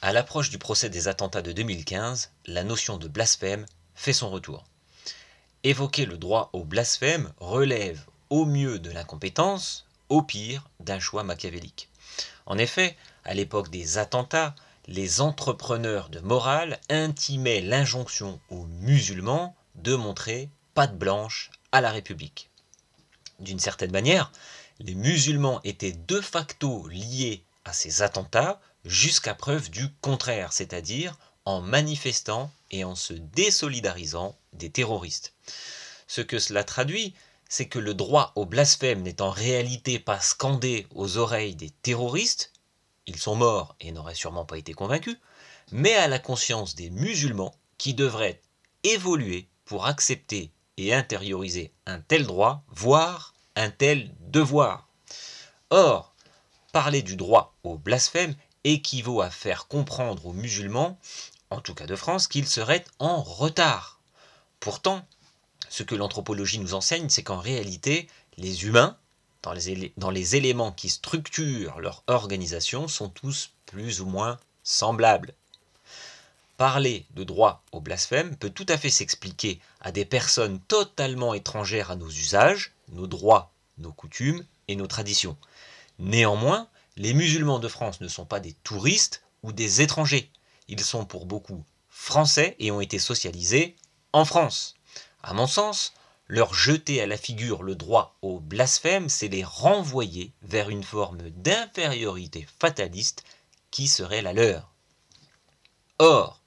À l'approche du procès des attentats de 2015, la notion de blasphème fait son retour. Évoquer le droit au blasphème relève au mieux de l'incompétence, au pire d'un choix machiavélique. En effet, à l'époque des attentats, les entrepreneurs de morale intimaient l'injonction aux musulmans de montrer patte blanche à la République. D'une certaine manière, les musulmans étaient de facto liés à ces attentats jusqu'à preuve du contraire, c'est-à-dire en manifestant et en se désolidarisant des terroristes. Ce que cela traduit, c'est que le droit au blasphème n'est en réalité pas scandé aux oreilles des terroristes, ils sont morts et n'auraient sûrement pas été convaincus, mais à la conscience des musulmans qui devraient évoluer pour accepter et intérioriser un tel droit, voire un tel devoir. Or, parler du droit au blasphème équivaut à faire comprendre aux musulmans, en tout cas de France, qu'ils seraient en retard. Pourtant, ce que l'anthropologie nous enseigne, c'est qu'en réalité, les humains, dans les, éléments qui structurent leur organisation, sont tous plus ou moins semblables. Parler de droit au blasphème peut tout à fait s'expliquer à des personnes totalement étrangères à nos usages, nos droits, nos coutumes et nos traditions. Néanmoins, les musulmans de France ne sont pas des touristes ou des étrangers. Ils sont pour beaucoup français et ont été socialisés en France. À mon sens, leur jeter à la figure le droit au blasphème, c'est les renvoyer vers une forme d'infériorité fataliste qui serait la leur. Or,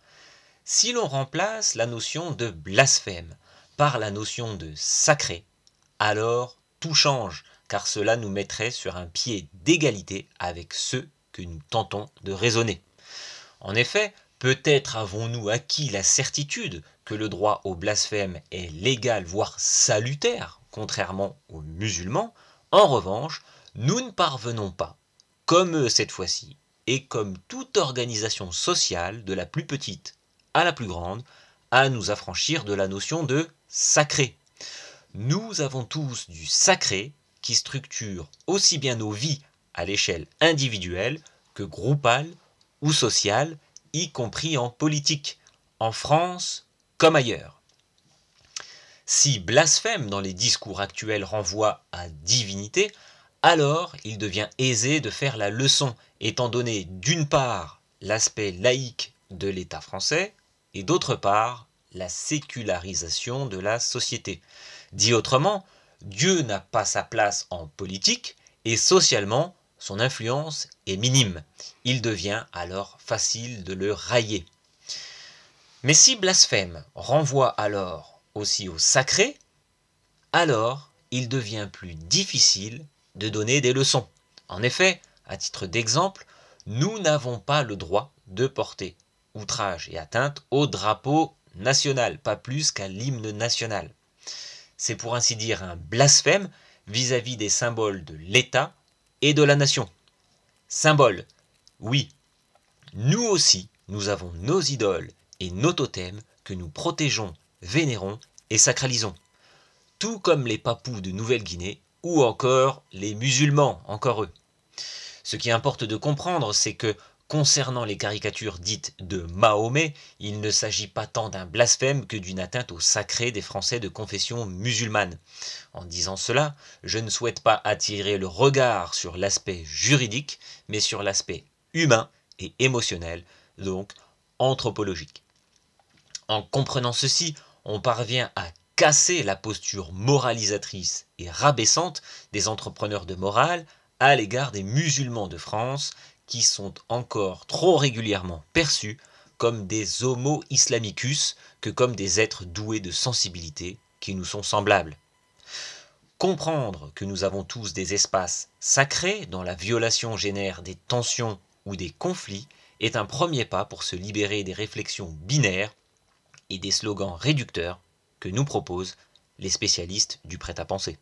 si l'on remplace la notion de blasphème par la notion de sacré, alors tout change, car cela nous mettrait sur un pied d'égalité avec ceux que nous tentons de raisonner. En effet, peut-être avons-nous acquis la certitude que le droit au blasphème est légal, voire salutaire, contrairement aux musulmans. En revanche, nous ne parvenons pas, comme eux cette fois-ci, et comme toute organisation sociale, de la plus petite à la plus grande, à nous affranchir de la notion de sacré. Nous avons tous du sacré qui structure aussi bien nos vies à l'échelle individuelle que groupale ou sociale, y compris en politique, en France comme ailleurs. Si blasphème dans les discours actuels renvoie à divinité, alors il devient aisé de faire la leçon, étant donné d'une part l'aspect laïque de l'État français et d'autre part la sécularisation de la société. Dit autrement, Dieu n'a pas sa place en politique et socialement, son influence est minime. Il devient alors facile de le railler. Mais si blasphème renvoie alors aussi au sacré, alors il devient plus difficile de donner des leçons. En effet, à titre d'exemple, nous n'avons pas le droit de porter outrage et atteinte au drapeau national, pas plus qu'à l'hymne national c'est pour ainsi dire un blasphème vis-à-vis des symboles de l'État et de la nation. Symbole, oui, nous aussi, nous avons nos idoles et nos totems que nous protégeons, vénérons et sacralisons. Tout comme les papous de Nouvelle-Guinée ou encore les musulmans, encore eux. Ce qui importe de comprendre, c'est que Concernant les caricatures dites de Mahomet, il ne s'agit pas tant d'un blasphème que d'une atteinte au sacré des Français de confession musulmane. En disant cela, je ne souhaite pas attirer le regard sur l'aspect juridique, mais sur l'aspect humain et émotionnel, donc anthropologique. En comprenant ceci, on parvient à casser la posture moralisatrice et rabaissante des entrepreneurs de morale à l'égard des musulmans de France qui sont encore trop régulièrement perçus comme des homo islamicus que comme des êtres doués de sensibilité qui nous sont semblables. Comprendre que nous avons tous des espaces sacrés dont la violation génère des tensions ou des conflits est un premier pas pour se libérer des réflexions binaires et des slogans réducteurs que nous proposent les spécialistes du prêt-à-penser.